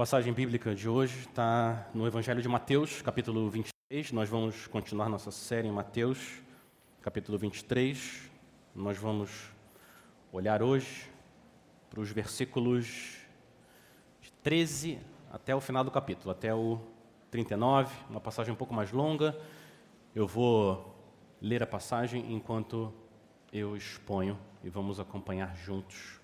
passagem bíblica de hoje está no Evangelho de Mateus, capítulo 23. Nós vamos continuar nossa série em Mateus, capítulo 23. Nós vamos olhar hoje para os versículos de 13 até o final do capítulo, até o 39, uma passagem um pouco mais longa. Eu vou ler a passagem enquanto eu exponho e vamos acompanhar juntos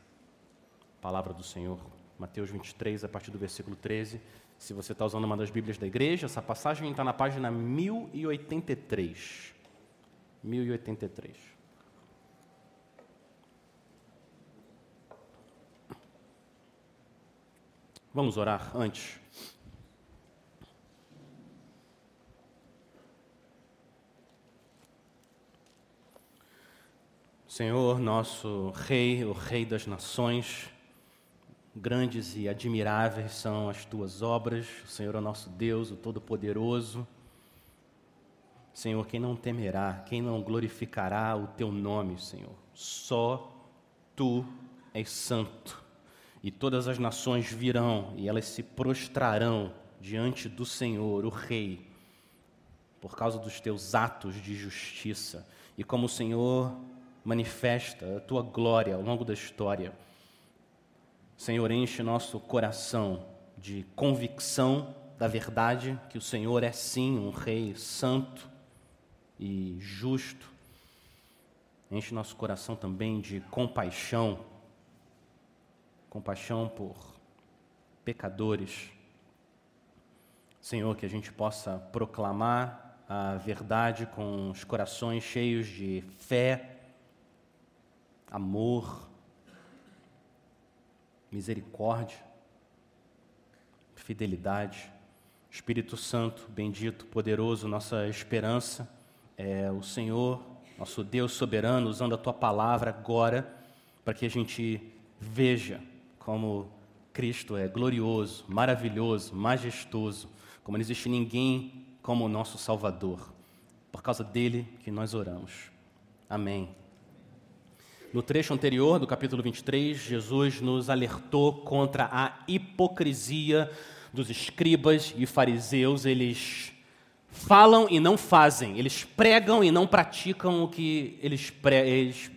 a palavra do Senhor. Mateus 23, a partir do versículo 13. Se você está usando uma das Bíblias da igreja, essa passagem está na página 1083. 1083. Vamos orar antes. Senhor, nosso Rei, o Rei das Nações, Grandes e admiráveis são as tuas obras, o Senhor é o nosso Deus, o Todo-Poderoso. Senhor, quem não temerá, quem não glorificará o teu nome, Senhor? Só tu és santo. E todas as nações virão e elas se prostrarão diante do Senhor, o Rei, por causa dos teus atos de justiça e como o Senhor manifesta a tua glória ao longo da história. Senhor, enche nosso coração de convicção da verdade que o Senhor é sim um Rei santo e justo. Enche nosso coração também de compaixão, compaixão por pecadores. Senhor, que a gente possa proclamar a verdade com os corações cheios de fé, amor, misericórdia, fidelidade. Espírito Santo, bendito, poderoso, nossa esperança é o Senhor, nosso Deus soberano, usando a tua palavra agora para que a gente veja como Cristo é glorioso, maravilhoso, majestoso, como não existe ninguém como o nosso Salvador. Por causa dele que nós oramos. Amém. No trecho anterior do capítulo 23, Jesus nos alertou contra a hipocrisia dos escribas e fariseus. Eles falam e não fazem, eles pregam e não praticam o que eles,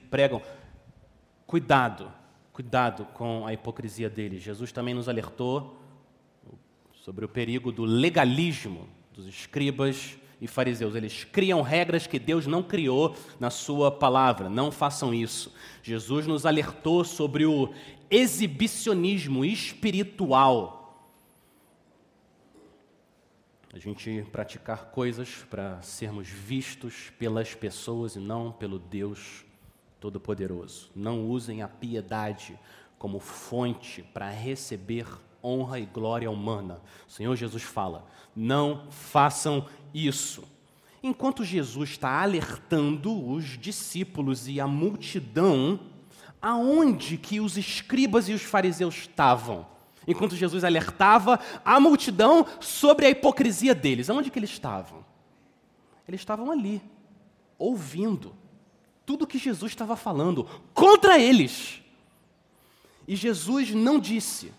pregam. Cuidado, cuidado com a hipocrisia deles. Jesus também nos alertou sobre o perigo do legalismo dos escribas e fariseus. Eles criam regras que Deus não criou na sua palavra. Não façam isso. Jesus nos alertou sobre o exibicionismo espiritual. A gente praticar coisas para sermos vistos pelas pessoas e não pelo Deus Todo-Poderoso. Não usem a piedade como fonte para receber honra e glória humana. O Senhor Jesus fala: não façam isso. Enquanto Jesus está alertando os discípulos e a multidão, aonde que os escribas e os fariseus estavam? Enquanto Jesus alertava a multidão sobre a hipocrisia deles, aonde que eles estavam? Eles estavam ali, ouvindo tudo que Jesus estava falando contra eles. E Jesus não disse: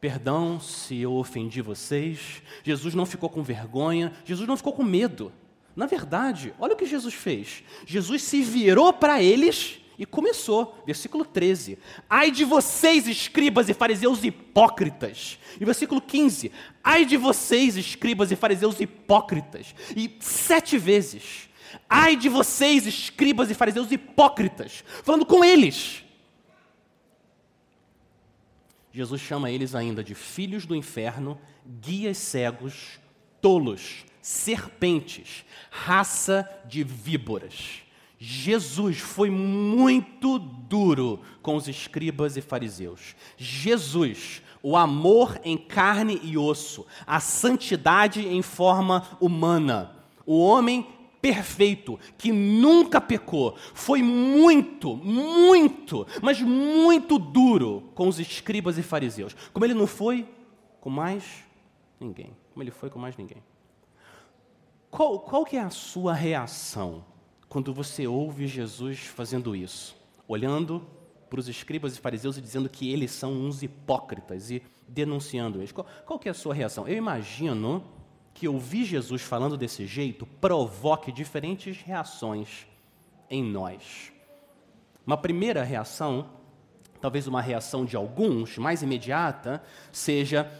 Perdão se eu ofendi vocês. Jesus não ficou com vergonha, Jesus não ficou com medo. Na verdade, olha o que Jesus fez. Jesus se virou para eles e começou, versículo 13: Ai de vocês, escribas e fariseus hipócritas. E versículo 15: Ai de vocês, escribas e fariseus hipócritas. E sete vezes: Ai de vocês, escribas e fariseus hipócritas. Falando com eles. Jesus chama eles ainda de filhos do inferno, guias cegos, tolos, serpentes, raça de víboras. Jesus foi muito duro com os escribas e fariseus. Jesus, o amor em carne e osso, a santidade em forma humana, o homem perfeito, que nunca pecou, foi muito, muito, mas muito duro com os escribas e fariseus. Como ele não foi com mais ninguém. Como ele foi com mais ninguém. Qual, qual que é a sua reação quando você ouve Jesus fazendo isso? Olhando para os escribas e fariseus e dizendo que eles são uns hipócritas e denunciando eles. Qual, qual que é a sua reação? Eu imagino que ouvir Jesus falando desse jeito provoque diferentes reações em nós. Uma primeira reação, talvez uma reação de alguns, mais imediata, seja: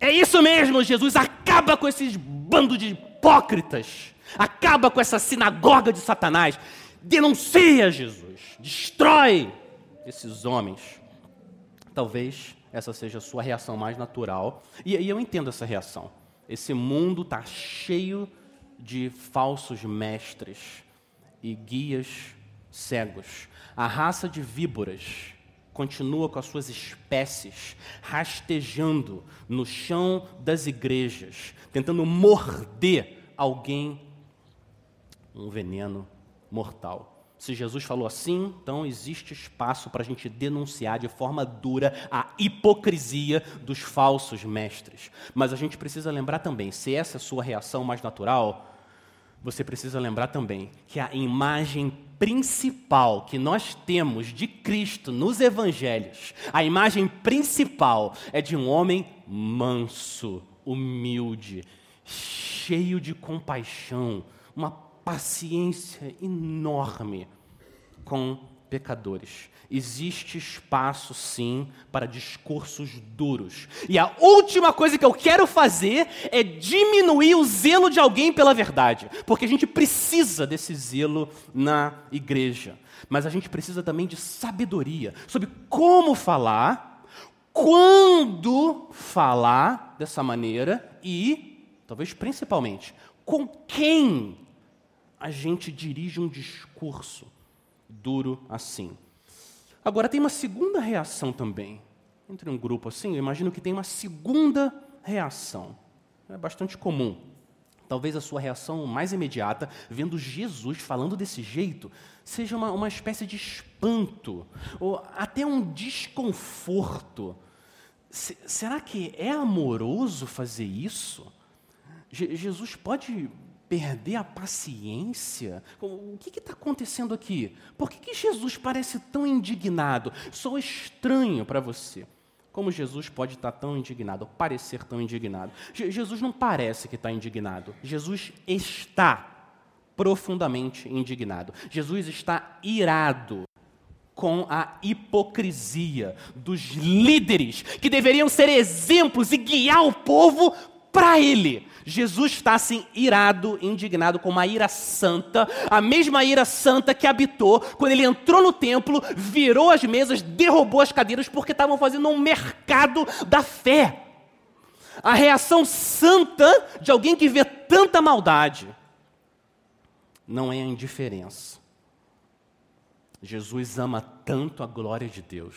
é isso mesmo, Jesus, acaba com esses bando de hipócritas, acaba com essa sinagoga de Satanás, denuncia Jesus, destrói esses homens. Talvez essa seja a sua reação mais natural, e, e eu entendo essa reação. Esse mundo está cheio de falsos mestres e guias cegos. A raça de víboras continua com as suas espécies rastejando no chão das igrejas, tentando morder alguém, um veneno mortal. Se Jesus falou assim, então existe espaço para a gente denunciar de forma dura a hipocrisia dos falsos mestres. Mas a gente precisa lembrar também, se essa é a sua reação mais natural, você precisa lembrar também que a imagem principal que nós temos de Cristo nos evangelhos, a imagem principal é de um homem manso, humilde, cheio de compaixão, uma paciência enorme com pecadores. Existe espaço, sim, para discursos duros. E a última coisa que eu quero fazer é diminuir o zelo de alguém pela verdade, porque a gente precisa desse zelo na igreja. Mas a gente precisa também de sabedoria sobre como falar, quando falar dessa maneira e, talvez principalmente, com quem a gente dirige um discurso duro assim. Agora, tem uma segunda reação também. Entre um grupo assim, eu imagino que tem uma segunda reação. É bastante comum. Talvez a sua reação mais imediata, vendo Jesus falando desse jeito, seja uma, uma espécie de espanto, ou até um desconforto. Se, será que é amoroso fazer isso? Je, Jesus pode perder a paciência? O que está acontecendo aqui? Por que, que Jesus parece tão indignado? Sou estranho para você. Como Jesus pode estar tá tão indignado, ou parecer tão indignado? Je Jesus não parece que está indignado. Jesus está profundamente indignado. Jesus está irado com a hipocrisia dos líderes que deveriam ser exemplos e guiar o povo para ele. Jesus está assim irado, indignado com uma ira santa, a mesma ira santa que habitou quando ele entrou no templo, virou as mesas, derrubou as cadeiras porque estavam fazendo um mercado da fé. A reação santa de alguém que vê tanta maldade não é a indiferença. Jesus ama tanto a glória de Deus,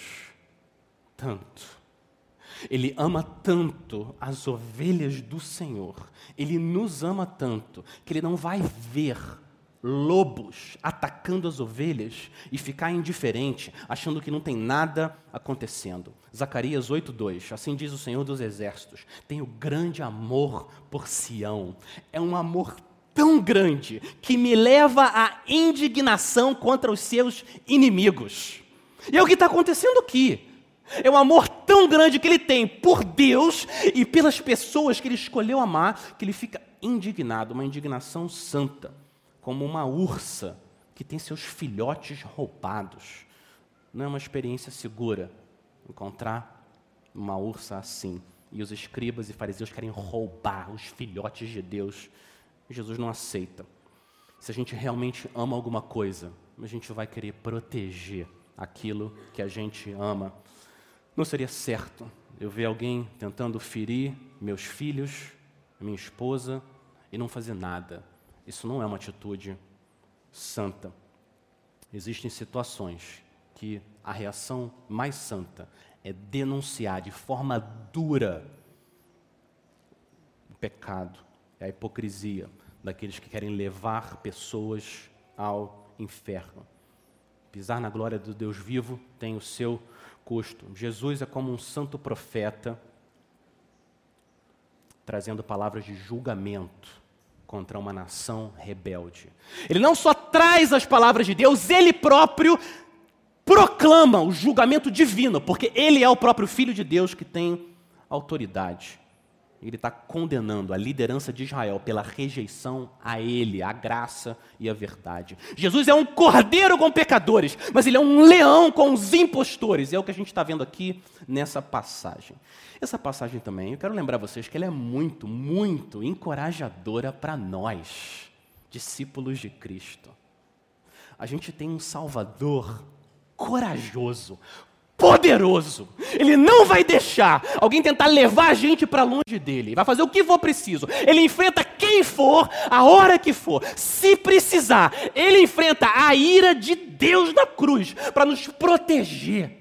tanto ele ama tanto as ovelhas do Senhor, ele nos ama tanto, que ele não vai ver lobos atacando as ovelhas e ficar indiferente, achando que não tem nada acontecendo. Zacarias 8:2. Assim diz o Senhor dos exércitos: Tenho grande amor por Sião. É um amor tão grande que me leva à indignação contra os seus inimigos. E é o que está acontecendo aqui. É um amor tão grande que ele tem por Deus e pelas pessoas que ele escolheu amar, que ele fica indignado, uma indignação santa, como uma ursa que tem seus filhotes roubados. Não é uma experiência segura encontrar uma ursa assim. E os escribas e fariseus querem roubar os filhotes de Deus. Jesus não aceita. Se a gente realmente ama alguma coisa, a gente vai querer proteger aquilo que a gente ama. Não seria certo eu ver alguém tentando ferir meus filhos, minha esposa e não fazer nada. Isso não é uma atitude santa. Existem situações que a reação mais santa é denunciar de forma dura o pecado, a hipocrisia daqueles que querem levar pessoas ao inferno. Pisar na glória do Deus vivo tem o seu custo. Jesus é como um santo profeta trazendo palavras de julgamento contra uma nação rebelde. Ele não só traz as palavras de Deus, ele próprio proclama o julgamento divino, porque ele é o próprio Filho de Deus que tem autoridade. Ele está condenando a liderança de Israel pela rejeição a ele, a graça e a verdade. Jesus é um cordeiro com pecadores, mas ele é um leão com os impostores. E é o que a gente está vendo aqui nessa passagem. Essa passagem também, eu quero lembrar vocês que ela é muito, muito encorajadora para nós, discípulos de Cristo. A gente tem um Salvador corajoso, poderoso. Ele não vai deixar alguém tentar levar a gente para longe dele. Vai fazer o que for preciso. Ele enfrenta quem for, a hora que for. Se precisar, ele enfrenta a ira de Deus na cruz para nos proteger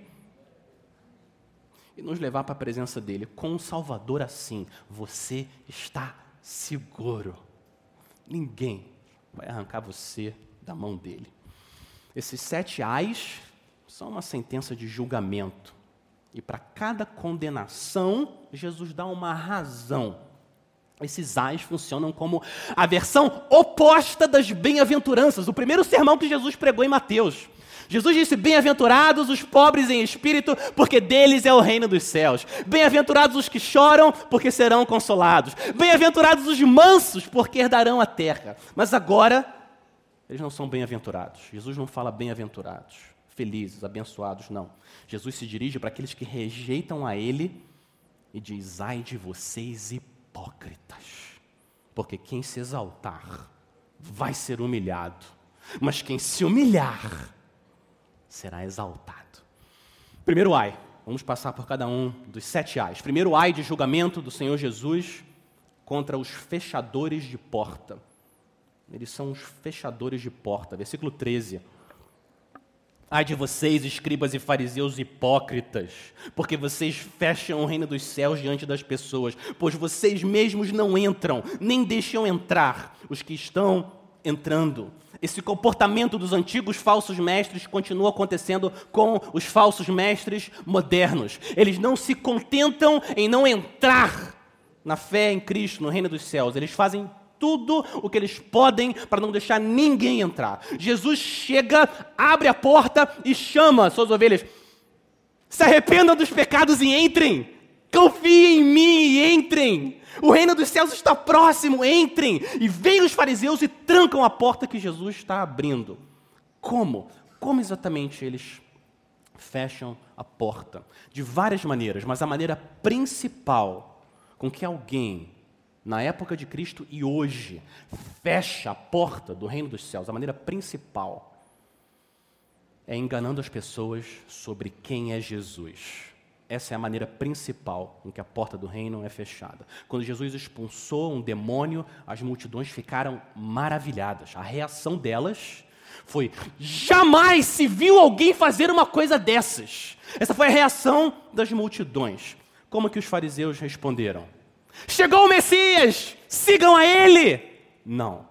e nos levar para a presença dele. Com o Salvador assim, você está seguro. Ninguém vai arrancar você da mão dele. Esses sete ais são uma sentença de julgamento. E para cada condenação, Jesus dá uma razão. Esses ais funcionam como a versão oposta das bem-aventuranças, o primeiro sermão que Jesus pregou em Mateus. Jesus disse: Bem-aventurados os pobres em espírito, porque deles é o reino dos céus. Bem-aventurados os que choram, porque serão consolados. Bem-aventurados os mansos, porque herdarão a terra. Mas agora, eles não são bem-aventurados. Jesus não fala bem-aventurados, felizes, abençoados, não. Jesus se dirige para aqueles que rejeitam a Ele e diz: Ai de vocês, hipócritas, porque quem se exaltar vai ser humilhado, mas quem se humilhar será exaltado. Primeiro ai, vamos passar por cada um dos sete ais. Primeiro ai de julgamento do Senhor Jesus contra os fechadores de porta. Eles são os fechadores de porta. Versículo 13. Ai de vocês, escribas e fariseus hipócritas, porque vocês fecham o reino dos céus diante das pessoas, pois vocês mesmos não entram, nem deixam entrar os que estão entrando. Esse comportamento dos antigos falsos mestres continua acontecendo com os falsos mestres modernos. Eles não se contentam em não entrar na fé em Cristo, no reino dos céus. Eles fazem tudo o que eles podem para não deixar ninguém entrar. Jesus chega, abre a porta e chama suas ovelhas: se arrependam dos pecados e entrem. Confiem em mim e entrem. O reino dos céus está próximo, entrem. E vêm os fariseus e trancam a porta que Jesus está abrindo. Como? Como exatamente eles fecham a porta? De várias maneiras, mas a maneira principal com que alguém, na época de Cristo e hoje, fecha a porta do reino dos céus, a maneira principal, é enganando as pessoas sobre quem é Jesus. Essa é a maneira principal em que a porta do reino é fechada. Quando Jesus expulsou um demônio, as multidões ficaram maravilhadas. A reação delas foi: jamais se viu alguém fazer uma coisa dessas. Essa foi a reação das multidões. Como que os fariseus responderam? Chegou o Messias, sigam a ele. Não.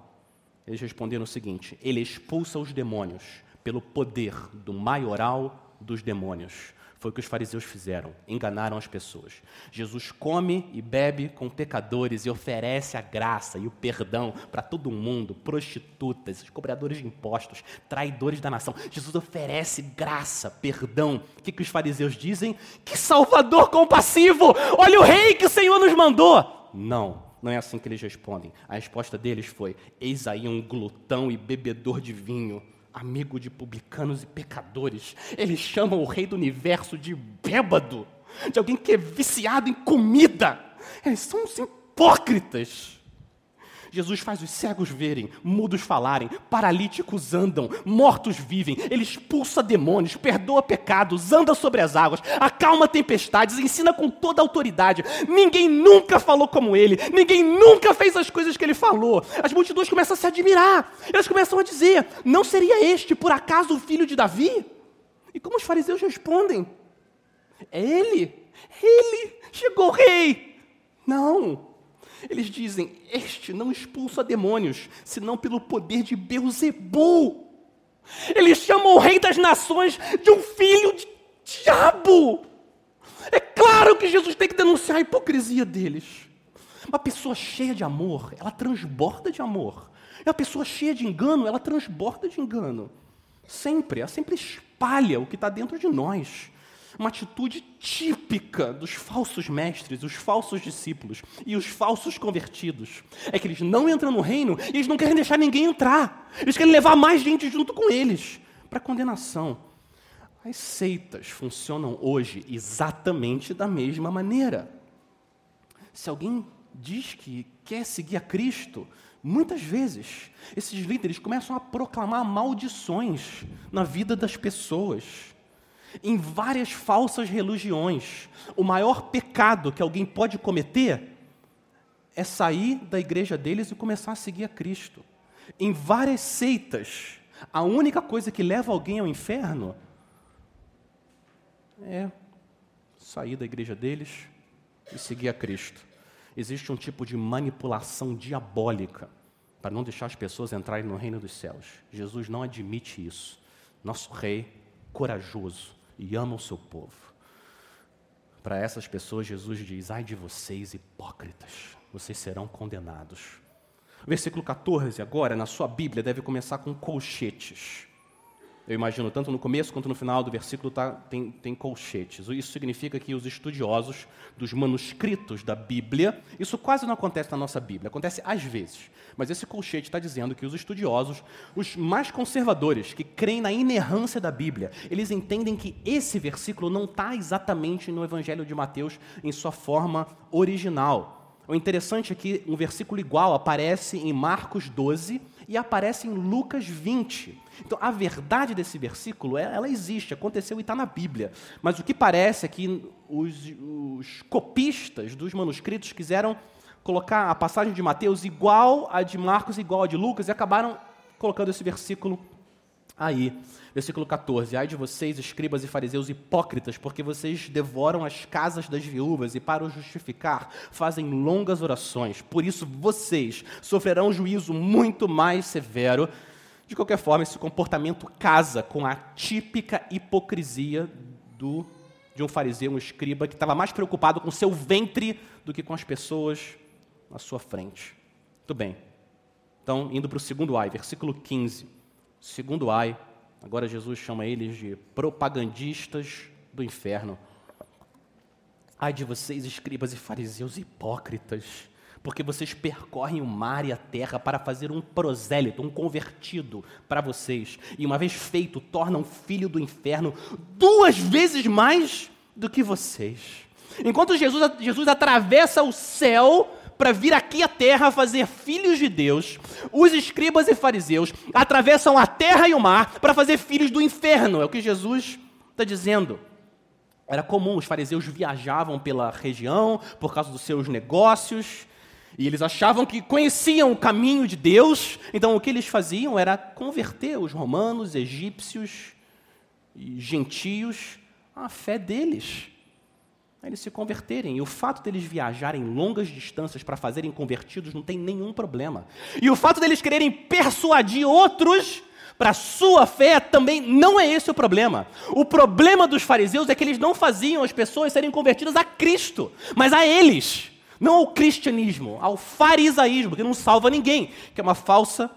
Eles responderam o seguinte: ele expulsa os demônios pelo poder do maioral dos demônios. Foi o que os fariseus fizeram, enganaram as pessoas. Jesus come e bebe com pecadores e oferece a graça e o perdão para todo mundo, prostitutas, cobradores de impostos, traidores da nação. Jesus oferece graça, perdão. O que, que os fariseus dizem? Que Salvador compassivo! Olha o rei que o Senhor nos mandou! Não, não é assim que eles respondem. A resposta deles foi: Eis aí um glutão e bebedor de vinho amigo de publicanos e pecadores. Eles chamam o rei do universo de bêbado, de alguém que é viciado em comida. Eles são os hipócritas. Jesus faz os cegos verem, mudos falarem, paralíticos andam, mortos vivem, ele expulsa demônios, perdoa pecados, anda sobre as águas, acalma tempestades, ensina com toda autoridade. Ninguém nunca falou como ele, ninguém nunca fez as coisas que ele falou. As multidões começam a se admirar, elas começam a dizer: não seria este, por acaso, o filho de Davi? E como os fariseus respondem? É ele, ele, chegou rei. Não, eles dizem: Este não expulsa demônios, senão pelo poder de Beuzebu. Eles chamam o rei das nações de um filho de diabo. É claro que Jesus tem que denunciar a hipocrisia deles. Uma pessoa cheia de amor, ela transborda de amor. E uma pessoa cheia de engano, ela transborda de engano. Sempre, ela sempre espalha o que está dentro de nós. Uma atitude típica dos falsos mestres, os falsos discípulos e os falsos convertidos. É que eles não entram no reino e eles não querem deixar ninguém entrar. Eles querem levar mais gente junto com eles para condenação. As seitas funcionam hoje exatamente da mesma maneira. Se alguém diz que quer seguir a Cristo, muitas vezes esses líderes começam a proclamar maldições na vida das pessoas. Em várias falsas religiões, o maior pecado que alguém pode cometer é sair da igreja deles e começar a seguir a Cristo. Em várias seitas, a única coisa que leva alguém ao inferno é sair da igreja deles e seguir a Cristo. Existe um tipo de manipulação diabólica para não deixar as pessoas entrarem no reino dos céus. Jesus não admite isso. Nosso rei, corajoso e ama o seu povo. Para essas pessoas, Jesus diz: Ai de vocês, hipócritas, vocês serão condenados. Versículo 14, agora, na sua Bíblia, deve começar com colchetes. Eu imagino, tanto no começo quanto no final do versículo tá, tem, tem colchetes. Isso significa que os estudiosos dos manuscritos da Bíblia, isso quase não acontece na nossa Bíblia, acontece às vezes. Mas esse colchete está dizendo que os estudiosos, os mais conservadores, que creem na inerrância da Bíblia, eles entendem que esse versículo não está exatamente no Evangelho de Mateus em sua forma original. O interessante é que um versículo igual aparece em Marcos 12 e aparece em Lucas 20. Então, a verdade desse versículo, ela existe, aconteceu e está na Bíblia. Mas o que parece é que os, os copistas dos manuscritos quiseram colocar a passagem de Mateus igual a de Marcos, igual a de Lucas, e acabaram colocando esse versículo aí. Versículo 14: Ai de vocês, escribas e fariseus hipócritas, porque vocês devoram as casas das viúvas e, para o justificar, fazem longas orações. Por isso, vocês sofrerão um juízo muito mais severo. De qualquer forma, esse comportamento casa com a típica hipocrisia do, de um fariseu, um escriba, que estava mais preocupado com seu ventre do que com as pessoas à sua frente. Muito bem. Então, indo para o segundo ai, versículo 15. Segundo ai, Agora Jesus chama eles de propagandistas do inferno. Ai de vocês, escribas e fariseus hipócritas, porque vocês percorrem o mar e a terra para fazer um prosélito, um convertido para vocês, e uma vez feito, tornam filho do inferno duas vezes mais do que vocês. Enquanto Jesus, Jesus atravessa o céu para vir aqui à terra fazer filhos de Deus, os escribas e fariseus atravessam a terra e o mar para fazer filhos do inferno. É o que Jesus está dizendo. Era comum, os fariseus viajavam pela região por causa dos seus negócios, e eles achavam que conheciam o caminho de Deus, então o que eles faziam era converter os romanos, egípcios e gentios à fé deles eles se converterem. E o fato deles viajarem longas distâncias para fazerem convertidos não tem nenhum problema. E o fato deles quererem persuadir outros para a sua fé também não é esse o problema. O problema dos fariseus é que eles não faziam as pessoas serem convertidas a Cristo, mas a eles. Não ao cristianismo, ao farisaísmo, que não salva ninguém, que é uma falsa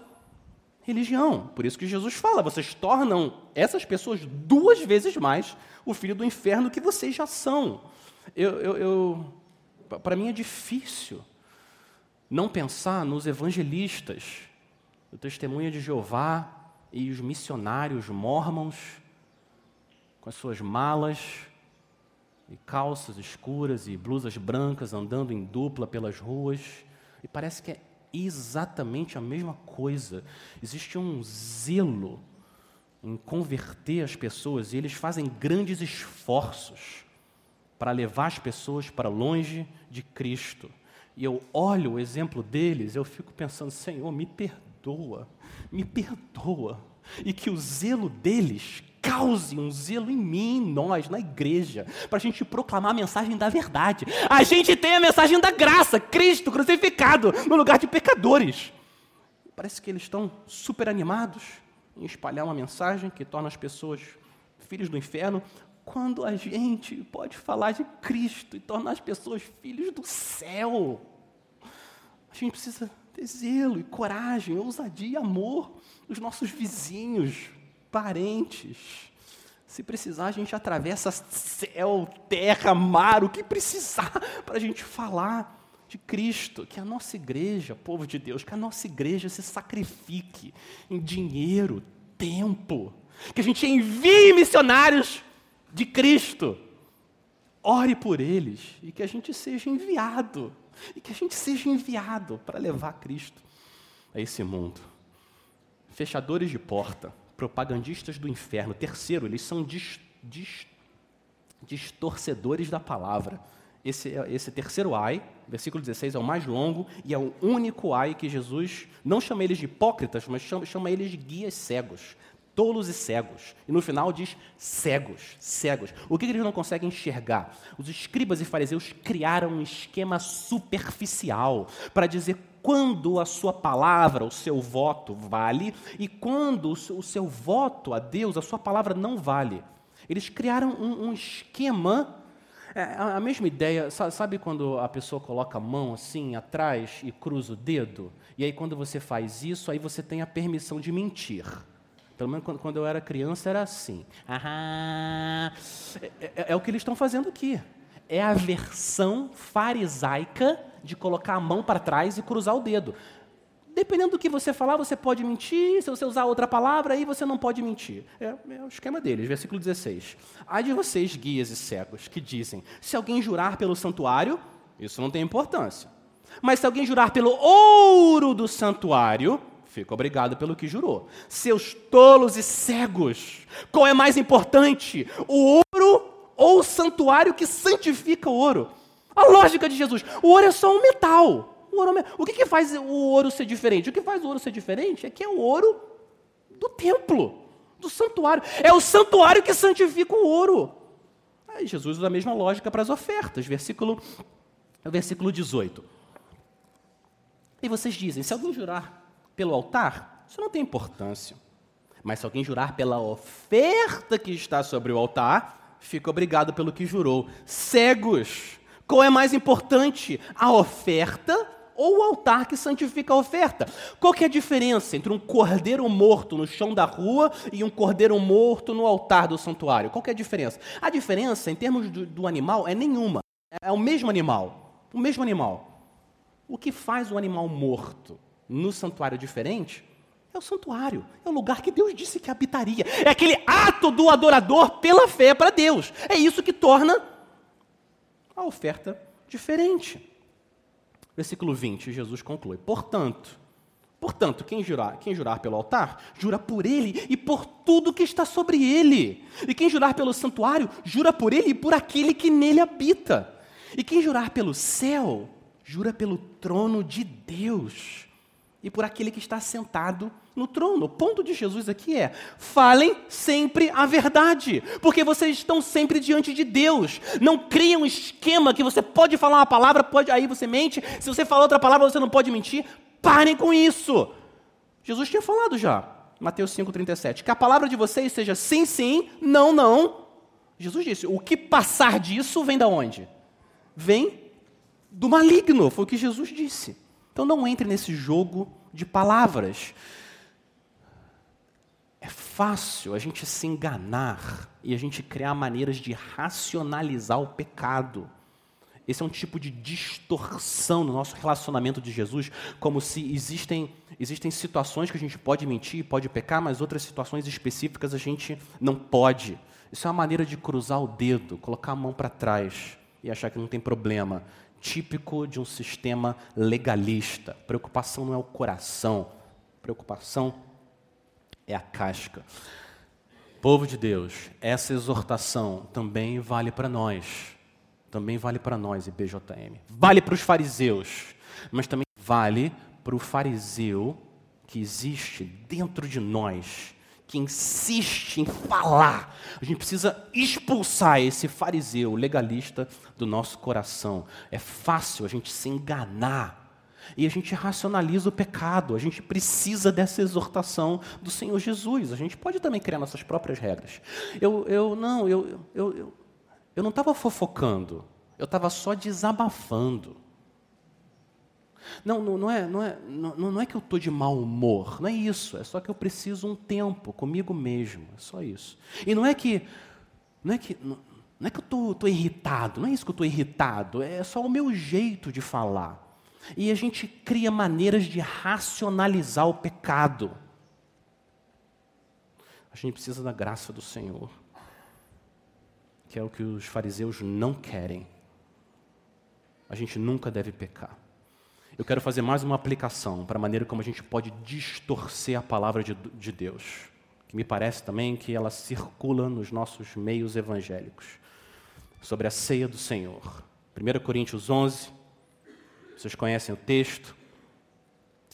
religião. Por isso que Jesus fala: vocês tornam essas pessoas duas vezes mais o filho do inferno que vocês já são. Eu, eu, eu para mim é difícil não pensar nos evangelistas, o testemunho de Jeová e os missionários mormons com as suas malas e calças escuras e blusas brancas andando em dupla pelas ruas. E parece que é exatamente a mesma coisa. Existe um zelo em converter as pessoas e eles fazem grandes esforços para levar as pessoas para longe de Cristo. E eu olho o exemplo deles, eu fico pensando, Senhor, me perdoa, me perdoa. E que o zelo deles cause um zelo em mim, em nós, na igreja, para a gente proclamar a mensagem da verdade. A gente tem a mensagem da graça, Cristo crucificado no lugar de pecadores. Parece que eles estão super animados em espalhar uma mensagem que torna as pessoas filhos do inferno, quando a gente pode falar de Cristo e tornar as pessoas filhos do céu. A gente precisa ter zelo e coragem, ousadia e amor nos nossos vizinhos, parentes. Se precisar, a gente atravessa céu, terra, mar, o que precisar para a gente falar de Cristo, que a nossa igreja, povo de Deus, que a nossa igreja se sacrifique em dinheiro, tempo, que a gente envie missionários de Cristo, ore por eles e que a gente seja enviado, e que a gente seja enviado para levar Cristo a esse mundo. Fechadores de porta, propagandistas do inferno. Terceiro, eles são dis, dis, distorcedores da palavra. Esse, esse terceiro ai, versículo 16, é o mais longo e é o único ai que Jesus não chama eles de hipócritas, mas chama, chama eles de guias cegos tolos e cegos. E no final diz cegos, cegos. O que, eles não conseguem enxergar? Os escribas e fariseus criaram um esquema superficial para dizer quando a sua palavra, o seu voto vale e quando o seu voto a Deus, a sua palavra não vale. Eles criaram um, um esquema é, a mesma ideia, sabe quando a pessoa coloca a mão assim atrás e cruza o dedo? E aí, quando você faz isso, aí você tem a permissão de mentir. Pelo menos quando eu era criança era assim. Ah, é, é, é o que eles estão fazendo aqui. É a versão farisaica de colocar a mão para trás e cruzar o dedo. Dependendo do que você falar, você pode mentir. Se você usar outra palavra, aí você não pode mentir. É, é o esquema deles. Versículo 16. Há de vocês, guias e cegos, que dizem: se alguém jurar pelo santuário, isso não tem importância. Mas se alguém jurar pelo ouro do santuário, Fica obrigado pelo que jurou. Seus tolos e cegos. Qual é mais importante? O ouro ou o santuário que santifica o ouro? A lógica de Jesus. O ouro é só um metal. O, ouro, é o que, que faz o ouro ser diferente? O que faz o ouro ser diferente é que é o ouro do templo, do santuário. É o santuário que santifica o ouro. Aí Jesus usa a mesma lógica para as ofertas. Versículo, versículo 18. E vocês dizem: se alguém jurar pelo altar, isso não tem importância. Mas se alguém jurar pela oferta que está sobre o altar, fica obrigado pelo que jurou. Cegos! Qual é mais importante, a oferta ou o altar que santifica a oferta? Qual que é a diferença entre um cordeiro morto no chão da rua e um cordeiro morto no altar do santuário? Qual que é a diferença? A diferença, em termos do, do animal, é nenhuma. É o mesmo animal. O mesmo animal. O que faz o animal morto? No santuário diferente, é o santuário, é o lugar que Deus disse que habitaria. É aquele ato do adorador pela fé para Deus. É isso que torna a oferta diferente. Versículo 20, Jesus conclui: Portanto, portanto, quem jurar, quem jurar pelo altar, jura por ele e por tudo que está sobre ele. E quem jurar pelo santuário, jura por ele e por aquele que nele habita. E quem jurar pelo céu, jura pelo trono de Deus e por aquele que está sentado no trono. O ponto de Jesus aqui é: falem sempre a verdade, porque vocês estão sempre diante de Deus. Não criem um esquema que você pode falar uma palavra, pode aí você mente. Se você falar outra palavra, você não pode mentir. Parem com isso. Jesus tinha falado já, Mateus 5:37, que a palavra de vocês seja sim, sim, não, não. Jesus disse: o que passar disso vem da onde? Vem do maligno, foi o que Jesus disse. Então não entre nesse jogo de palavras. É fácil a gente se enganar e a gente criar maneiras de racionalizar o pecado. Esse é um tipo de distorção no nosso relacionamento de Jesus, como se existem, existem situações que a gente pode mentir, pode pecar, mas outras situações específicas a gente não pode. Isso é uma maneira de cruzar o dedo, colocar a mão para trás e achar que não tem problema típico de um sistema legalista. Preocupação não é o coração, preocupação é a casca. Povo de Deus, essa exortação também vale para nós. Também vale para nós, IBJM. Vale para os fariseus, mas também vale para o fariseu que existe dentro de nós que insiste em falar. A gente precisa expulsar esse fariseu legalista do nosso coração. É fácil a gente se enganar. E a gente racionaliza o pecado, a gente precisa dessa exortação do Senhor Jesus. A gente pode também criar nossas próprias regras. Eu, eu não, eu, eu, eu, eu não estava fofocando, eu estava só desabafando. Não, não, não, é, não, é, não, não é que eu estou de mau humor, não é isso. É só que eu preciso um tempo comigo mesmo. É só isso. E não é que. Não é que, não, não é que eu estou irritado, não é isso que eu estou irritado, é só o meu jeito de falar. E a gente cria maneiras de racionalizar o pecado. A gente precisa da graça do Senhor, que é o que os fariseus não querem. A gente nunca deve pecar. Eu quero fazer mais uma aplicação para a maneira como a gente pode distorcer a palavra de, de Deus, que me parece também que ela circula nos nossos meios evangélicos, sobre a ceia do Senhor. 1 Coríntios 11, vocês conhecem o texto.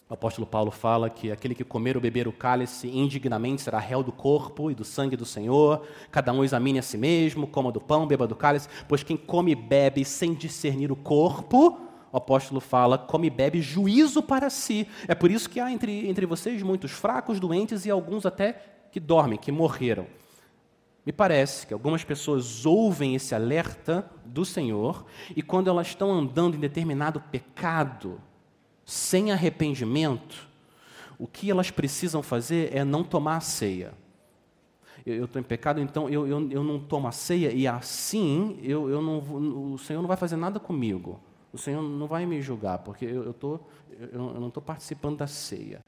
O apóstolo Paulo fala que aquele que comer ou beber o cálice indignamente será réu do corpo e do sangue do Senhor. Cada um examine a si mesmo, coma do pão, beba do cálice, pois quem come e bebe sem discernir o corpo, o apóstolo fala, come e bebe juízo para si. É por isso que há entre, entre vocês muitos fracos, doentes e alguns até que dormem, que morreram. Me parece que algumas pessoas ouvem esse alerta do Senhor e quando elas estão andando em determinado pecado, sem arrependimento, o que elas precisam fazer é não tomar a ceia. Eu estou em pecado, então eu, eu, eu não tomo a ceia e assim eu, eu não, o Senhor não vai fazer nada comigo. O Senhor não vai me julgar, porque eu, eu, tô, eu, eu não estou participando da ceia.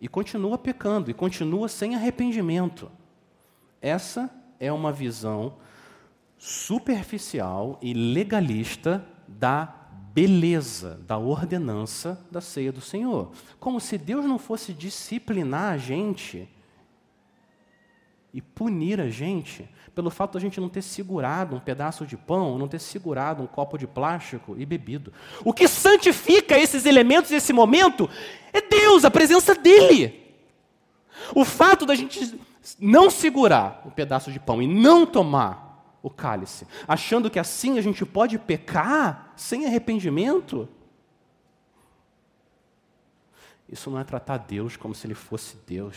E continua pecando, e continua sem arrependimento. Essa é uma visão superficial e legalista da beleza, da ordenança da ceia do Senhor. Como se Deus não fosse disciplinar a gente e punir a gente pelo fato a gente não ter segurado um pedaço de pão, não ter segurado um copo de plástico e bebido. O que santifica esses elementos nesse momento é Deus, a presença dEle. O fato da gente não segurar o pedaço de pão e não tomar o cálice, achando que assim a gente pode pecar sem arrependimento, isso não é tratar Deus como se Ele fosse Deus.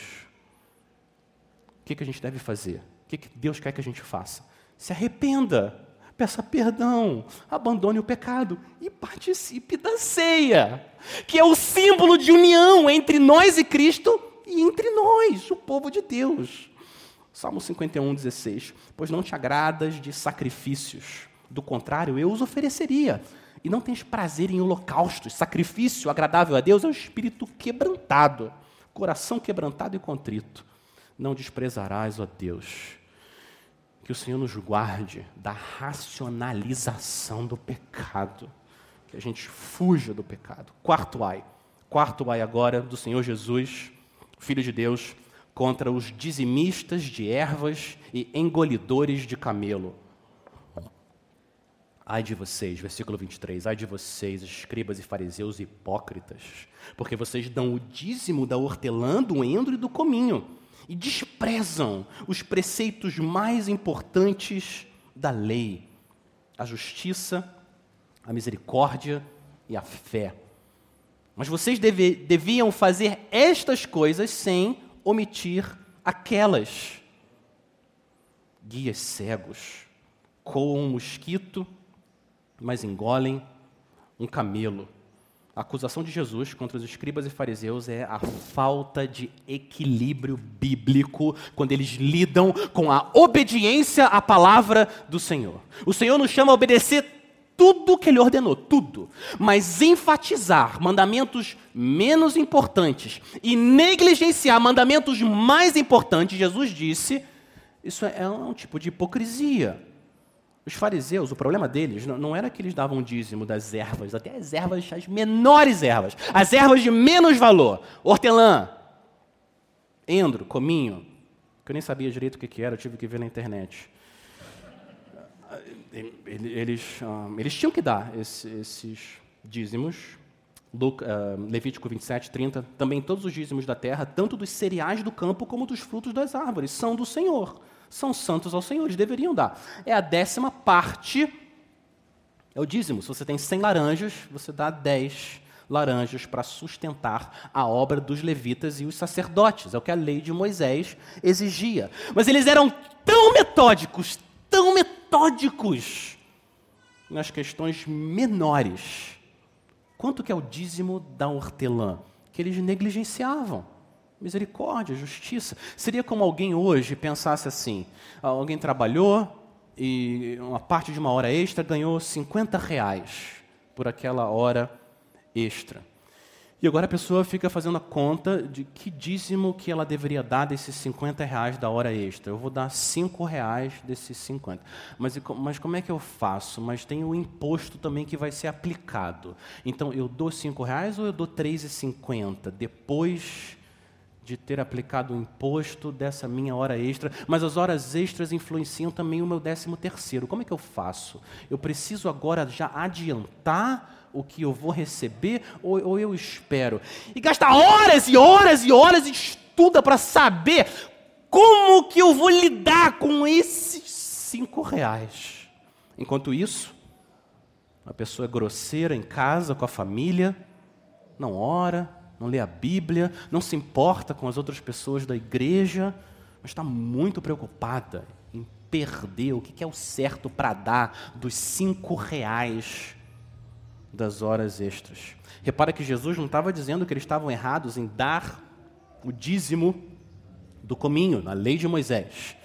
O que, que a gente deve fazer? Que, que Deus quer que a gente faça? Se arrependa, peça perdão, abandone o pecado e participe da ceia, que é o símbolo de união entre nós e Cristo e entre nós, o povo de Deus. Salmo 51, 16. Pois não te agradas de sacrifícios, do contrário, eu os ofereceria. E não tens prazer em holocaustos, sacrifício agradável a Deus é o espírito quebrantado, coração quebrantado e contrito. Não desprezarás, ó Deus, que o Senhor nos guarde da racionalização do pecado, que a gente fuja do pecado. Quarto ai. Quarto ai agora do Senhor Jesus, Filho de Deus, contra os dizimistas de ervas e engolidores de camelo. Ai de vocês, versículo 23, ai de vocês, escribas e fariseus hipócritas, porque vocês dão o dízimo da hortelã, do endro e do cominho e desprezam os preceitos mais importantes da lei: a justiça, a misericórdia e a fé. Mas vocês deve, deviam fazer estas coisas sem omitir aquelas. Guias cegos coam um mosquito, mas engolem um camelo. A acusação de Jesus contra os escribas e fariseus é a falta de equilíbrio bíblico quando eles lidam com a obediência à palavra do Senhor. O Senhor nos chama a obedecer tudo que ele ordenou, tudo, mas enfatizar mandamentos menos importantes e negligenciar mandamentos mais importantes, Jesus disse, isso é um tipo de hipocrisia. Os fariseus, o problema deles não era que eles davam dízimo das ervas, até as ervas, as menores ervas, as ervas de menos valor, hortelã, endro, cominho, que eu nem sabia direito o que era, eu tive que ver na internet. Eles, ah, eles tinham que dar esses dízimos, ah, Levítico 27, 30, também todos os dízimos da terra, tanto dos cereais do campo como dos frutos das árvores, são do Senhor são santos ao Senhor, eles deveriam dar. É a décima parte, é o dízimo. Se você tem 100 laranjas, você dá 10 laranjas para sustentar a obra dos levitas e os sacerdotes. É o que a lei de Moisés exigia. Mas eles eram tão metódicos, tão metódicos nas questões menores Quanto que é o dízimo da hortelã? Que eles negligenciavam. Misericórdia, justiça. Seria como alguém hoje pensasse assim: alguém trabalhou e uma parte de uma hora extra ganhou 50 reais por aquela hora extra. E agora a pessoa fica fazendo a conta de que dízimo que ela deveria dar desses 50 reais da hora extra. Eu vou dar 5 reais desses 50. Mas, mas como é que eu faço? Mas tem o imposto também que vai ser aplicado. Então, eu dou 5 reais ou eu dou 3,50 depois de ter aplicado o imposto dessa minha hora extra, mas as horas extras influenciam também o meu décimo terceiro. Como é que eu faço? Eu preciso agora já adiantar o que eu vou receber ou, ou eu espero? E gasta horas e horas e horas e estuda para saber como que eu vou lidar com esses cinco reais. Enquanto isso, a pessoa é grosseira em casa, com a família, não ora, não lê a Bíblia, não se importa com as outras pessoas da igreja, mas está muito preocupada em perder o que é o certo para dar dos cinco reais das horas extras. Repara que Jesus não estava dizendo que eles estavam errados em dar o dízimo do cominho, na lei de Moisés.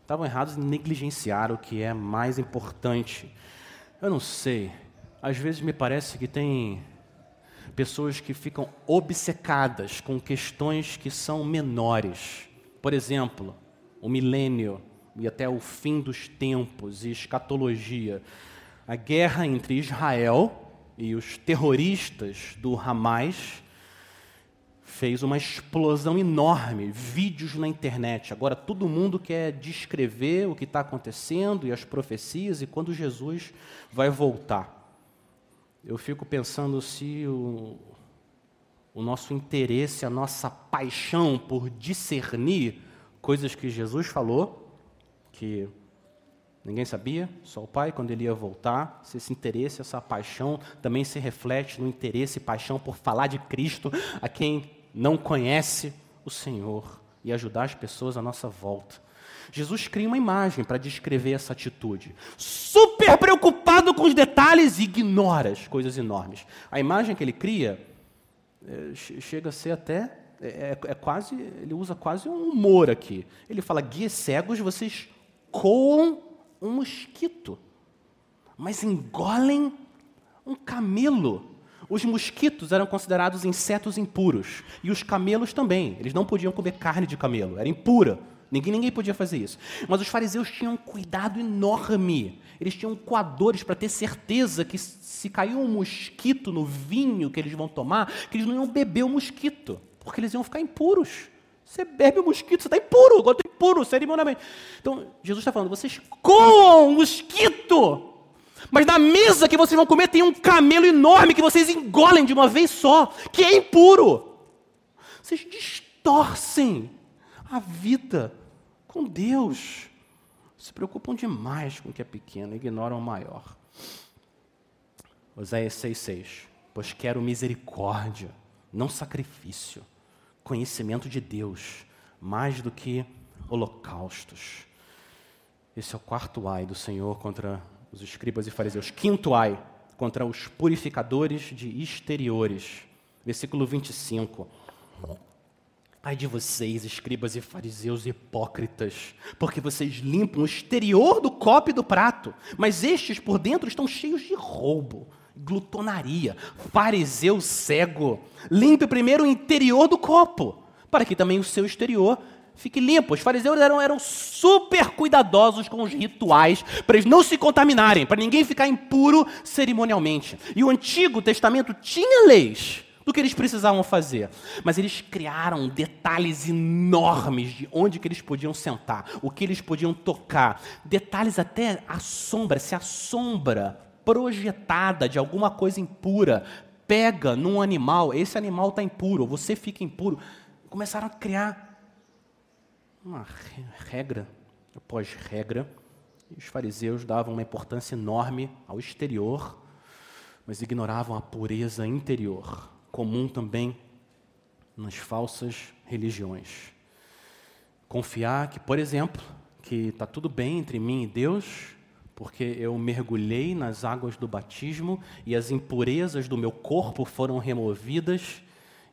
Estavam errados em negligenciar o que é mais importante. Eu não sei, às vezes me parece que tem pessoas que ficam obcecadas com questões que são menores. Por exemplo, o milênio e até o fim dos tempos e escatologia. A guerra entre Israel e os terroristas do Hamas fez uma explosão enorme, vídeos na internet. Agora todo mundo quer descrever o que está acontecendo e as profecias e quando Jesus vai voltar eu fico pensando se o, o nosso interesse, a nossa paixão por discernir coisas que Jesus falou, que ninguém sabia, só o Pai, quando ele ia voltar, se esse interesse, essa paixão também se reflete no interesse e paixão por falar de Cristo a quem não conhece o Senhor e ajudar as pessoas à nossa volta. Jesus cria uma imagem para descrever essa atitude. Super preocupado com os detalhes, ignora as coisas enormes. A imagem que ele cria é, chega a ser até. É, é, é, quase. Ele usa quase um humor aqui. Ele fala: guias cegos, vocês coam um mosquito, mas engolem um camelo. Os mosquitos eram considerados insetos impuros. E os camelos também. Eles não podiam comer carne de camelo, era impura. Ninguém, ninguém podia fazer isso. Mas os fariseus tinham um cuidado enorme. Eles tinham coadores para ter certeza que se caiu um mosquito no vinho que eles vão tomar, que eles não iam beber o mosquito, porque eles iam ficar impuros. Você bebe o mosquito, você está impuro, agora está impuro, cerimonialmente. Então, Jesus está falando, vocês coam mosquito, mas na mesa que vocês vão comer tem um camelo enorme que vocês engolem de uma vez só, que é impuro. Vocês distorcem a vida com Deus. Se preocupam demais com o que é pequeno, ignoram o maior. Oséias 6,6. Pois quero misericórdia, não sacrifício, conhecimento de Deus, mais do que holocaustos. Esse é o quarto ai do Senhor contra os escribas e fariseus. Quinto ai contra os purificadores de exteriores. Versículo 25. Ai de vocês, escribas e fariseus hipócritas, porque vocês limpam o exterior do copo e do prato, mas estes por dentro estão cheios de roubo, glutonaria, fariseu cego. Limpe primeiro o interior do copo, para que também o seu exterior fique limpo. Os fariseus eram, eram super cuidadosos com os rituais, para eles não se contaminarem, para ninguém ficar impuro cerimonialmente. E o Antigo Testamento tinha leis do que eles precisavam fazer. Mas eles criaram detalhes enormes de onde que eles podiam sentar, o que eles podiam tocar. Detalhes até a sombra, se a sombra projetada de alguma coisa impura pega num animal, esse animal está impuro, você fica impuro. Começaram a criar uma regra após regra. Os fariseus davam uma importância enorme ao exterior, mas ignoravam a pureza interior comum também nas falsas religiões. Confiar que, por exemplo, que está tudo bem entre mim e Deus, porque eu mergulhei nas águas do batismo e as impurezas do meu corpo foram removidas,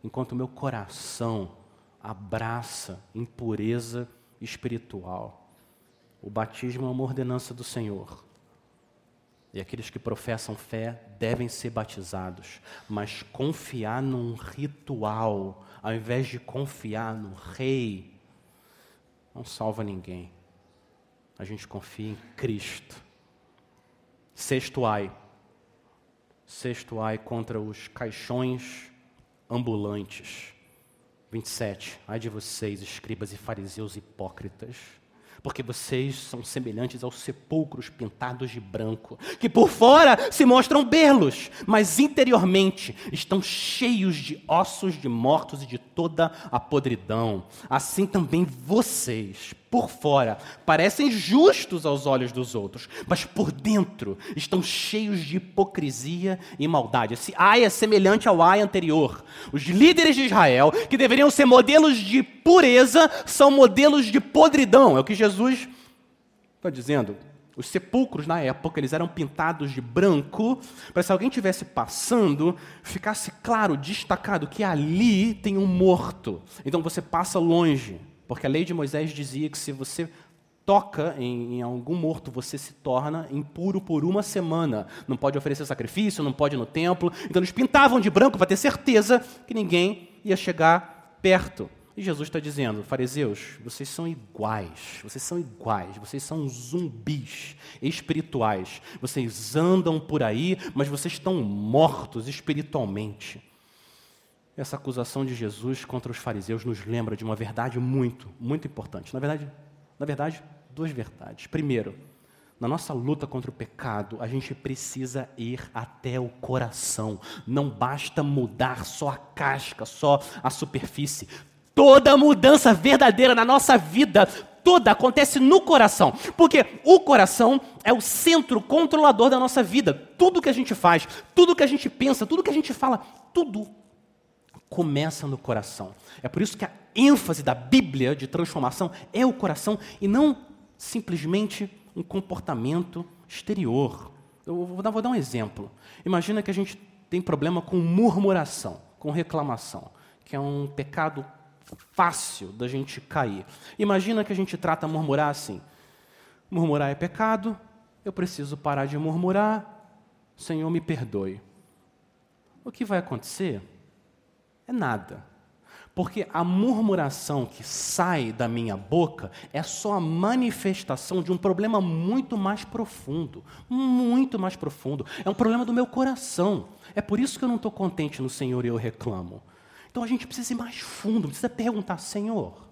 enquanto o meu coração abraça impureza espiritual. O batismo é uma ordenança do Senhor. E aqueles que professam fé devem ser batizados, mas confiar num ritual, ao invés de confiar no rei, não salva ninguém. A gente confia em Cristo. Sexto ai. Sexto ai contra os caixões ambulantes. 27. Ai de vocês, escribas e fariseus hipócritas porque vocês são semelhantes aos sepulcros pintados de branco, que por fora se mostram belos, mas interiormente estão cheios de ossos de mortos e de toda a podridão. Assim também vocês, por fora, parecem justos aos olhos dos outros, mas por dentro estão cheios de hipocrisia e maldade. Esse ai é semelhante ao ai anterior. Os líderes de Israel, que deveriam ser modelos de pureza, são modelos de podridão. É o que Jesus está dizendo. Os sepulcros na época, eles eram pintados de branco, para se alguém estivesse passando, ficasse claro, destacado, que ali tem um morto. Então você passa longe, porque a lei de Moisés dizia que se você toca em, em, algum morto, você se torna impuro por uma semana. Não pode oferecer sacrifício, não pode ir no templo. Então eles pintavam de branco para ter certeza que ninguém ia chegar perto. E Jesus está dizendo, fariseus, vocês são iguais, vocês são iguais, vocês são zumbis espirituais. Vocês andam por aí, mas vocês estão mortos espiritualmente. Essa acusação de Jesus contra os fariseus nos lembra de uma verdade muito, muito importante. Na verdade, na verdade, duas verdades. Primeiro, na nossa luta contra o pecado, a gente precisa ir até o coração. Não basta mudar só a casca, só a superfície. Toda mudança verdadeira na nossa vida, toda acontece no coração. Porque o coração é o centro controlador da nossa vida. Tudo que a gente faz, tudo que a gente pensa, tudo que a gente fala, tudo começa no coração. É por isso que a ênfase da Bíblia de transformação é o coração e não simplesmente um comportamento exterior. Eu vou dar, vou dar um exemplo. Imagina que a gente tem problema com murmuração, com reclamação, que é um pecado fácil da gente cair. Imagina que a gente trata murmurar assim: murmurar é pecado, eu preciso parar de murmurar, Senhor me perdoe. O que vai acontecer é nada. Porque a murmuração que sai da minha boca é só a manifestação de um problema muito mais profundo. Muito mais profundo. É um problema do meu coração. É por isso que eu não estou contente no Senhor e eu reclamo. Então a gente precisa ir mais fundo, precisa perguntar, Senhor,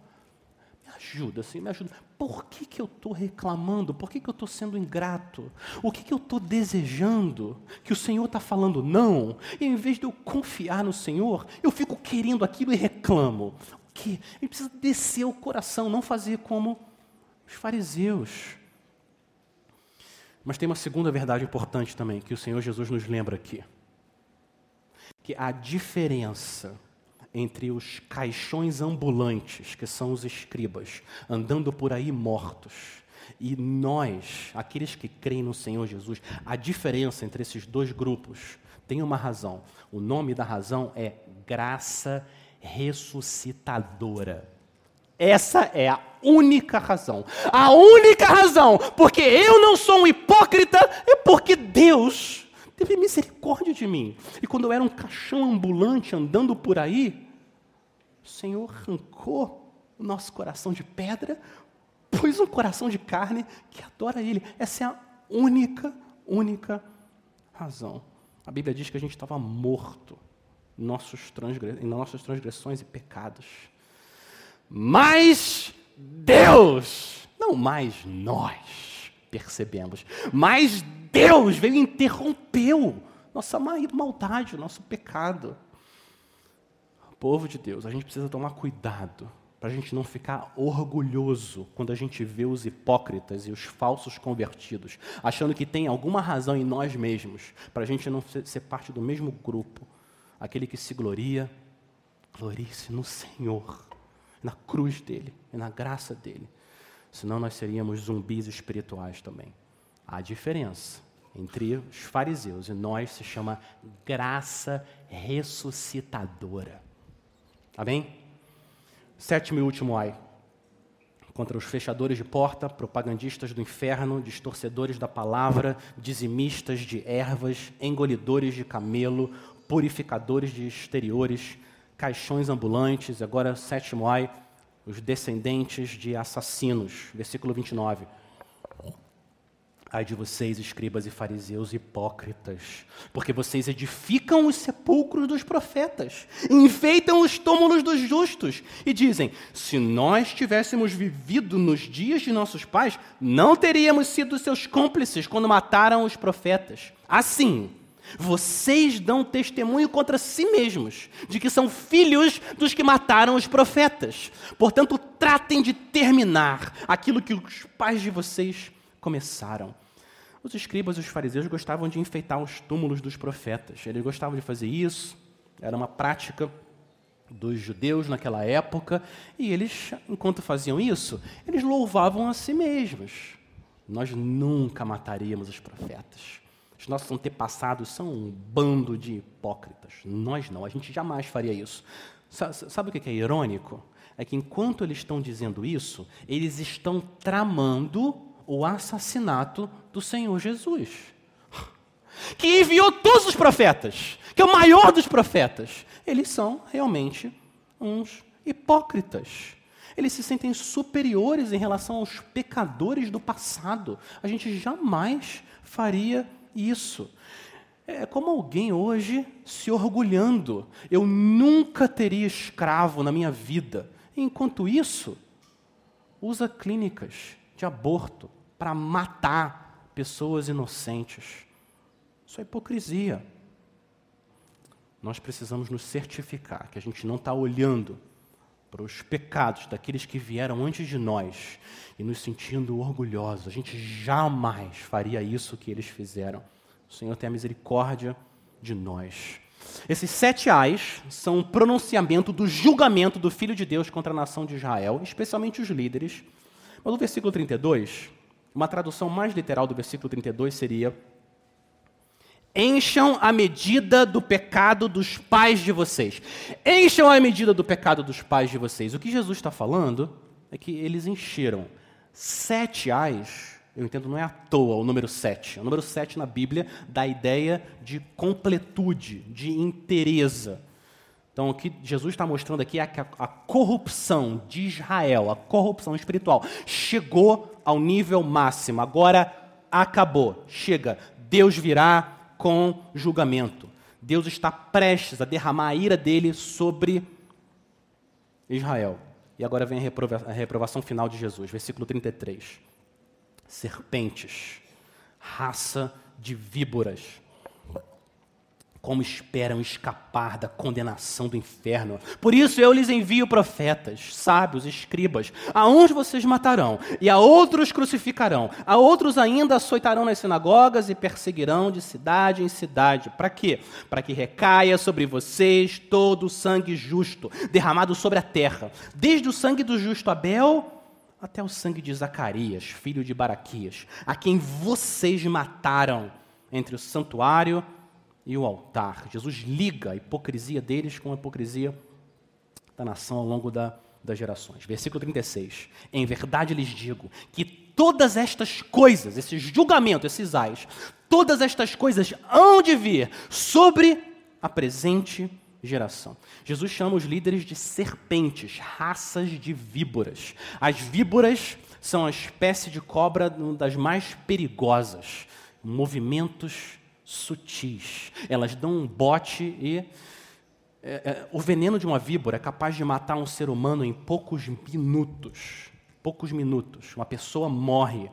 ajuda, Senhor, me ajuda. Por que, que eu estou reclamando? Por que, que eu estou sendo ingrato? O que, que eu estou desejando? Que o Senhor está falando não, e em vez de eu confiar no Senhor, eu fico querendo aquilo e reclamo. O que? Gente precisa descer o coração, não fazer como os fariseus. Mas tem uma segunda verdade importante também, que o Senhor Jesus nos lembra aqui. Que a diferença entre os caixões ambulantes, que são os escribas, andando por aí mortos, e nós, aqueles que creem no Senhor Jesus, a diferença entre esses dois grupos tem uma razão. O nome da razão é graça ressuscitadora. Essa é a única razão. A única razão porque eu não sou um hipócrita é porque Deus teve misericórdia de mim. E quando eu era um caixão ambulante andando por aí, o Senhor arrancou o nosso coração de pedra, pôs um coração de carne que adora Ele. Essa é a única, única razão. A Bíblia diz que a gente estava morto em nossas transgressões e pecados. Mas Deus, não mais nós percebemos, mas Deus veio e interrompeu nossa maldade, nosso pecado povo de Deus, a gente precisa tomar cuidado para a gente não ficar orgulhoso quando a gente vê os hipócritas e os falsos convertidos, achando que tem alguma razão em nós mesmos, para a gente não ser parte do mesmo grupo. Aquele que se gloria, glorie-se no Senhor, na cruz dele e na graça dele. Senão nós seríamos zumbis espirituais também. A diferença entre os fariseus e nós se chama graça ressuscitadora. Amém? Sétimo e último ai. Contra os fechadores de porta, propagandistas do inferno, distorcedores da palavra, dizimistas de ervas, engolidores de camelo, purificadores de exteriores, caixões ambulantes. Agora, sétimo ai, os descendentes de assassinos. Versículo 29. Ai de vocês, escribas e fariseus hipócritas, porque vocês edificam os sepulcros dos profetas, enfeitam os túmulos dos justos e dizem: se nós tivéssemos vivido nos dias de nossos pais, não teríamos sido seus cúmplices quando mataram os profetas. Assim, vocês dão testemunho contra si mesmos de que são filhos dos que mataram os profetas. Portanto, tratem de terminar aquilo que os pais de vocês começaram. Os escribas e os fariseus gostavam de enfeitar os túmulos dos profetas. Eles gostavam de fazer isso, era uma prática dos judeus naquela época, e eles, enquanto faziam isso, eles louvavam a si mesmos. Nós nunca mataríamos os profetas. Os nossos antepassados são um bando de hipócritas. Nós não, a gente jamais faria isso. Sabe o que é irônico? É que enquanto eles estão dizendo isso, eles estão tramando o assassinato do Senhor Jesus, que enviou todos os profetas, que é o maior dos profetas. Eles são realmente uns hipócritas. Eles se sentem superiores em relação aos pecadores do passado. A gente jamais faria isso. É como alguém hoje se orgulhando. Eu nunca teria escravo na minha vida. Enquanto isso, usa clínicas de aborto para matar pessoas inocentes. Isso é hipocrisia. Nós precisamos nos certificar que a gente não está olhando para os pecados daqueles que vieram antes de nós e nos sentindo orgulhosos. A gente jamais faria isso que eles fizeram. O Senhor tem a misericórdia de nós. Esses sete ais são um pronunciamento do julgamento do Filho de Deus contra a nação de Israel, especialmente os líderes mas no versículo 32, uma tradução mais literal do versículo 32 seria: Encham a medida do pecado dos pais de vocês. Encham a medida do pecado dos pais de vocês. O que Jesus está falando é que eles encheram sete ais. Eu entendo, não é à toa o número sete. O número sete na Bíblia dá a ideia de completude, de inteireza. Então, o que Jesus está mostrando aqui é que a, corrupção de Israel, a corrupção espiritual, chegou ao nível máximo. Agora acabou. Chega. Deus virá com julgamento. Deus está prestes a derramar a ira dele sobre Israel. E agora vem a, reprova a reprovação final de Jesus, versículo 33. Serpentes, raça de víboras como esperam escapar da condenação do inferno. Por isso eu lhes envio profetas, sábios, escribas. A uns vocês matarão, e a outros crucificarão. A outros ainda açoitarão nas sinagogas e perseguirão de cidade em cidade. Para quê? Para que recaia sobre vocês todo o sangue justo, derramado sobre a terra, desde o sangue do justo Abel até o sangue de Zacarias, filho de Baraquias, a quem vocês mataram entre o santuário e e o altar. Jesus liga a hipocrisia deles com a hipocrisia da nação ao longo da, das gerações. Versículo 36. Em verdade lhes digo que todas estas coisas, esses julgamentos, esses ais, todas estas coisas hão de vir sobre a presente geração. Jesus chama os líderes de serpentes, raças de víboras. As víboras são a espécie de cobra das mais perigosas, movimentos sutis. Elas dão um bote e. É, é, o veneno de uma víbora é capaz de matar um ser humano em poucos minutos. Poucos minutos. Uma pessoa morre.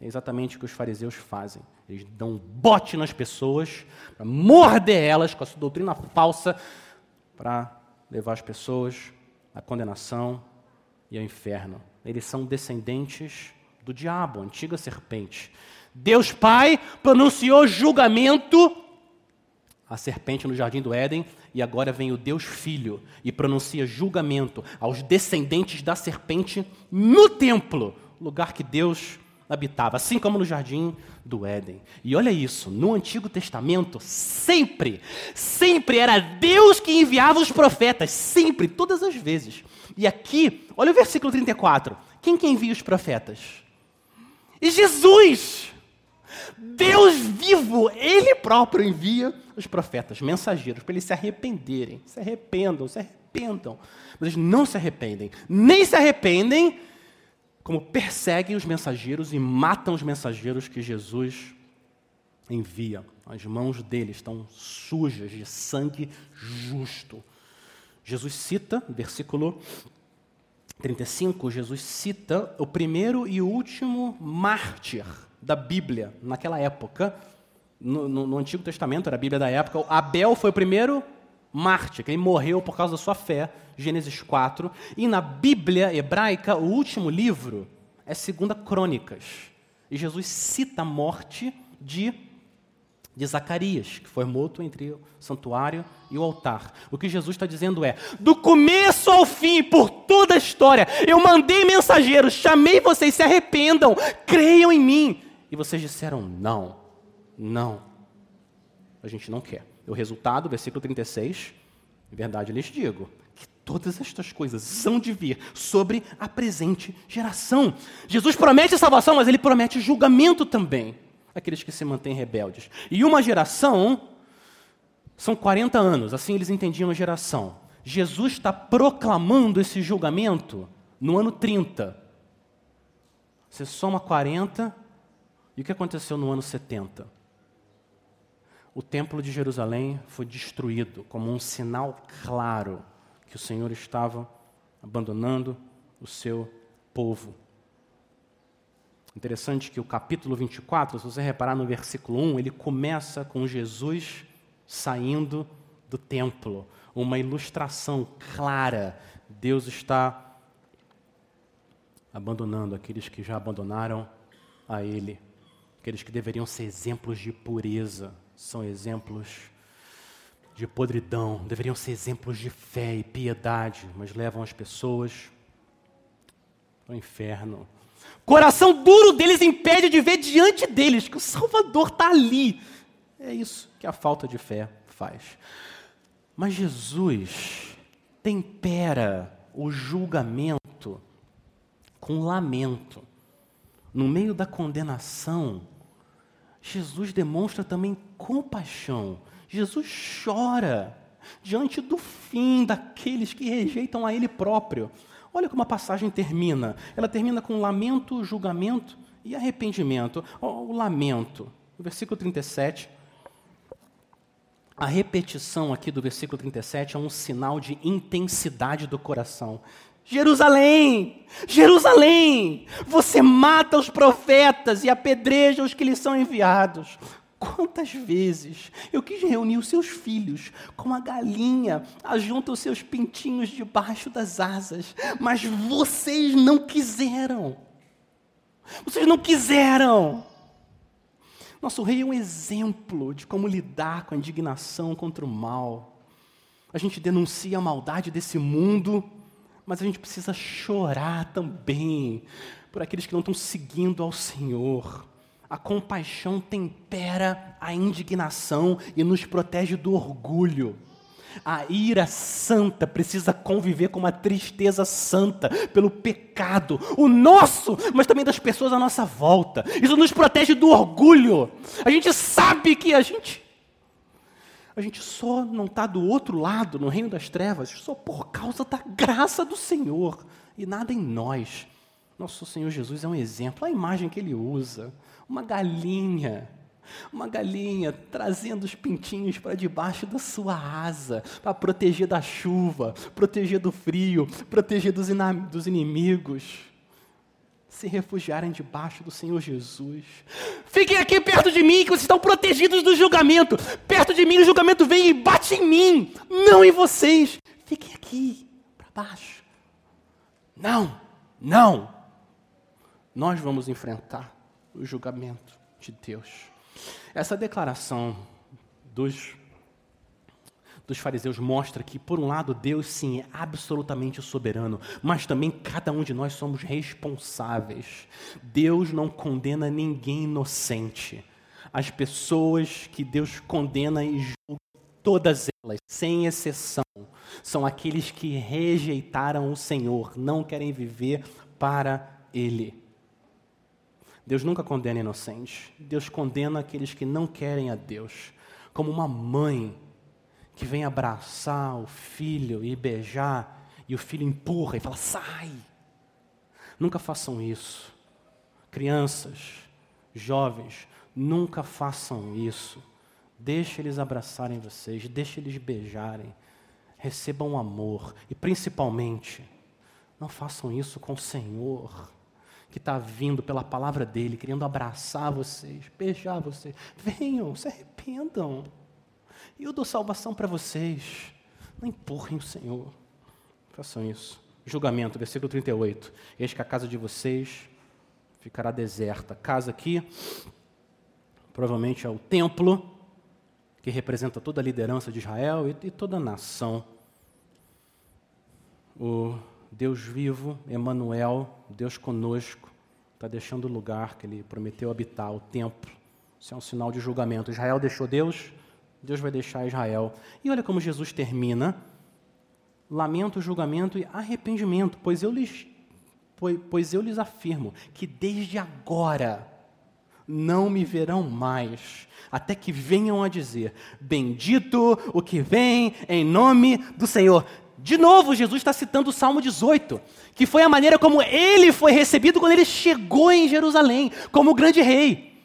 É exatamente o que os fariseus fazem. Eles dão um bote nas pessoas, para morder elas com a sua doutrina falsa, para levar as pessoas à condenação e ao inferno. Eles são descendentes do diabo, a antiga serpente. Deus Pai pronunciou julgamento à serpente no jardim do Éden, e agora vem o Deus Filho e pronuncia julgamento aos descendentes da serpente no templo, lugar que Deus habitava, assim como no jardim do Éden. E olha isso, no Antigo Testamento, sempre, sempre era Deus que enviava os profetas, sempre, todas as vezes. E aqui, olha o versículo 34. Quem que envia os profetas? E Jesus! Deus vivo, Ele próprio envia os profetas, mensageiros, para eles se arrependerem. Se arrependam, se arrependam. Mas eles não se arrependem, nem se arrependem, como perseguem os mensageiros e matam os mensageiros que Jesus envia. As mãos deles estão sujas de sangue justo. Jesus cita, versículo 35, Jesus cita o primeiro e último mártir da Bíblia naquela época. No, no, no, Antigo Testamento, era a Bíblia da época, Abel foi o primeiro mártir, que ele morreu por causa da sua fé, Gênesis 4. E na Bíblia hebraica, o último livro é 2 Crônicas. E Jesus cita a morte de de Zacarias, que foi morto entre o santuário e o altar. O que Jesus está dizendo é: do começo ao fim, por toda a história, eu mandei mensageiros, chamei vocês, se arrependam, creiam em mim. E vocês disseram: não, não. A gente não quer. O resultado, versículo 36, em verdade lhes digo, que todas estas coisas são de vir sobre a presente geração. Jesus promete salvação, mas ele promete julgamento também aqueles que se mantêm rebeldes. E uma geração são 40 anos, assim eles entendiam a geração. Jesus está proclamando esse julgamento no ano 30. Você soma 40, e o que aconteceu no ano 70? O templo de Jerusalém foi destruído como um sinal claro que o Senhor estava abandonando o seu povo. Interessante que o capítulo 24, se você reparar no versículo 1, ele começa com Jesus saindo do templo. Uma ilustração clara. Deus está abandonando aqueles que já abandonaram a Ele. Aqueles que deveriam ser exemplos de pureza, são exemplos de podridão, deveriam ser exemplos de fé e piedade, mas levam as pessoas ao inferno. Coração duro deles impede de ver diante deles que o Salvador está ali. É isso que a falta de fé faz. Mas Jesus tempera o julgamento com lamento. No meio da condenação, Jesus demonstra também compaixão. Jesus chora diante do fim daqueles que rejeitam a Ele próprio. Olha como a passagem termina. Ela termina com lamento, julgamento e arrependimento. O lamento, o versículo 37. A repetição aqui do versículo 37 é um sinal de intensidade do coração. Jerusalém, Jerusalém, você mata os profetas e apedreja os que lhes são enviados. Quantas vezes eu quis reunir os seus filhos, como a galinha ajunta os seus pintinhos debaixo das asas, mas vocês não quiseram. Vocês não quiseram. Nosso rei é um exemplo de como lidar com a indignação contra o mal. A gente denuncia a maldade desse mundo, mas a gente precisa chorar também por aqueles que não estão seguindo ao Senhor. A compaixão tempera a indignação e nos protege do orgulho. A ira santa precisa conviver com uma tristeza santa pelo pecado, o nosso, mas também das pessoas à nossa volta. Isso nos protege do orgulho. A gente sabe que a gente a gente só não está do outro lado, no reino das trevas, só por causa da graça do Senhor e nada em nós. Nosso Senhor Jesus é um exemplo, a imagem que ele usa uma galinha, uma galinha trazendo os pintinhos para debaixo da sua asa, para proteger da chuva, proteger do frio, proteger dos, dos inimigos. Se refugiarem debaixo do Senhor Jesus. Fiquem aqui perto de mim, que vocês estão protegidos do julgamento. Perto de mim, o julgamento vem e bate em mim, não em vocês. Fiquem aqui, para baixo. Não, não. Nós vamos enfrentar o julgamento de Deus. Essa declaração dos, dos fariseus mostra que, por um lado, Deus sim é absolutamente soberano, mas também cada um de nós somos responsáveis. Deus não condena ninguém inocente. As pessoas que Deus condena e julga, todas elas, sem exceção, são aqueles que rejeitaram o Senhor, não querem viver para Ele. Deus nunca condena inocentes. Deus condena aqueles que não querem a Deus. Como uma mãe que vem abraçar o filho e beijar, e o filho empurra e fala: sai. Nunca façam isso. Crianças, jovens, nunca façam isso. Deixe eles abraçarem vocês, deixe eles beijarem. Recebam amor e, principalmente, não façam isso com o Senhor, que está vindo pela palavra dele, querendo abraçar vocês, beijar vocês. Venham, se arrependam. Eu dou salvação para vocês. Não empurrem o Senhor. Façam isso. Julgamento, versículo 38. Eis que a casa de vocês ficará deserta. Casa aqui, provavelmente é o templo, que representa toda a liderança de Israel e, e toda a nação. O Deus vivo, Emanuel, Deus conosco, está deixando o lugar que ele prometeu habitar, o templo. Isso é um sinal de julgamento. Israel deixou Deus, Deus vai deixar Israel. E olha como Jesus termina: lamento, julgamento e arrependimento, pois eu lhes, pois, pois eu lhes afirmo que desde agora não me verão mais, até que venham a dizer: Bendito o que vem em nome do Senhor. De novo, Jesus está citando o Salmo 18, que foi a maneira como ele foi recebido quando ele chegou em Jerusalém, como o grande rei.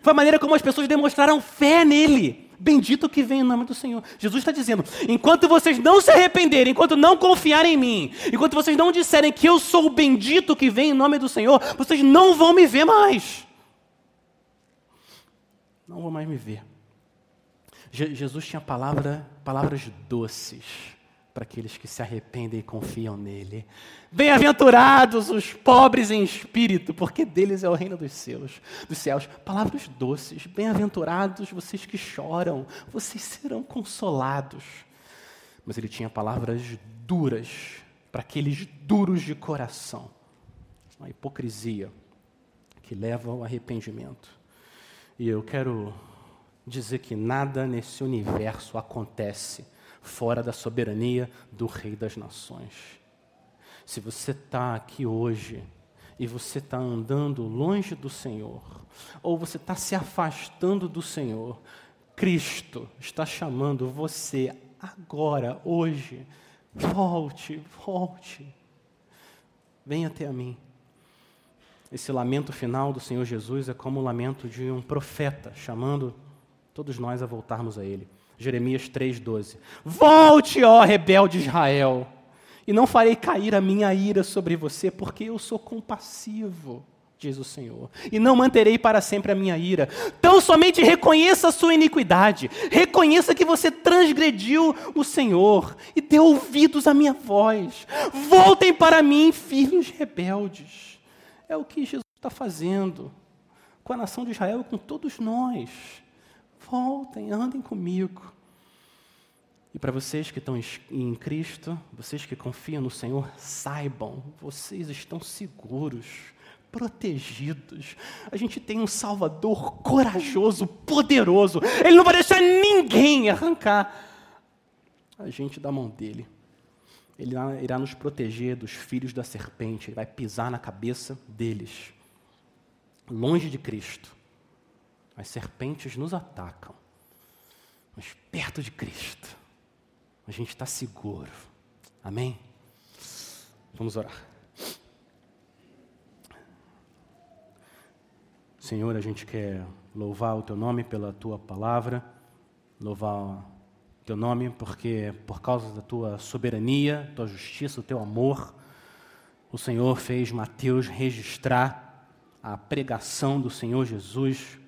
Foi a maneira como as pessoas demonstraram fé nele. Bendito que vem em nome do Senhor. Jesus está dizendo: enquanto vocês não se arrependerem, enquanto não confiarem em mim, enquanto vocês não disserem que eu sou o bendito que vem em nome do Senhor, vocês não vão me ver mais. Não vão mais me ver. Je Jesus tinha palavra, palavras doces para aqueles que se arrependem e confiam nele. Bem-aventurados os pobres em espírito, porque deles é o reino dos céus, dos céus. Palavras doces. Bem-aventurados vocês que choram, vocês serão consolados. Mas ele tinha palavras duras para aqueles duros de coração. Uma hipocrisia que leva ao arrependimento. E eu quero dizer que nada nesse universo acontece fora da soberania do Rei das Nações. Se você está aqui hoje e você está andando longe do Senhor, ou você está se afastando do Senhor, Cristo está chamando você agora, hoje. Volte, volte. Venha até a mim. Esse lamento final do Senhor Jesus é como o lamento de um profeta chamando todos nós a voltarmos a Ele. Jeremias 3,12. Volte, ó rebelde Israel, e não farei cair a minha ira sobre você, porque eu sou compassivo, diz o Senhor, e não manterei para sempre a minha ira. Tão somente reconheça a sua iniquidade, reconheça que você transgrediu o Senhor e dê ouvidos à minha voz. Voltem para mim, filhos rebeldes. É o que Jesus está fazendo com a nação de Israel e com todos nós. Voltem, andem comigo. E para vocês que estão em Cristo, vocês que confiam no Senhor, saibam, vocês estão seguros, protegidos. A gente tem um Salvador corajoso, poderoso. Ele não vai deixar ninguém arrancar a gente da mão dele. Ele irá nos proteger dos filhos da serpente, ele vai pisar na cabeça deles. Longe de Cristo, as serpentes nos atacam, mas perto de Cristo, a gente está seguro. Amém? Vamos orar. Senhor, a gente quer louvar o teu nome pela tua palavra, louvar o teu nome porque, por causa da tua soberania, tua justiça, o teu amor, o Senhor fez Mateus registrar a pregação do Senhor Jesus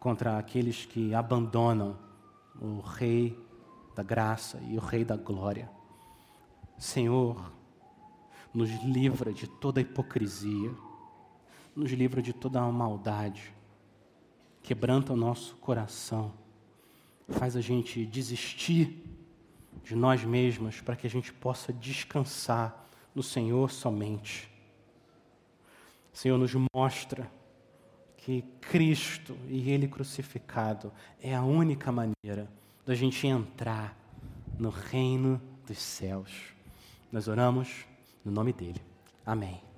contra aqueles que abandonam o Rei da graça e o Rei da glória. Senhor, nos livra de toda hipocrisia, nos livra de toda a maldade, quebranta o nosso coração, faz a gente desistir de nós mesmos, para que a gente possa descansar no Senhor somente. Senhor, nos mostra que Cristo e Ele crucificado é a única maneira da gente entrar no reino dos céus. Nós oramos no nome dEle. Amém.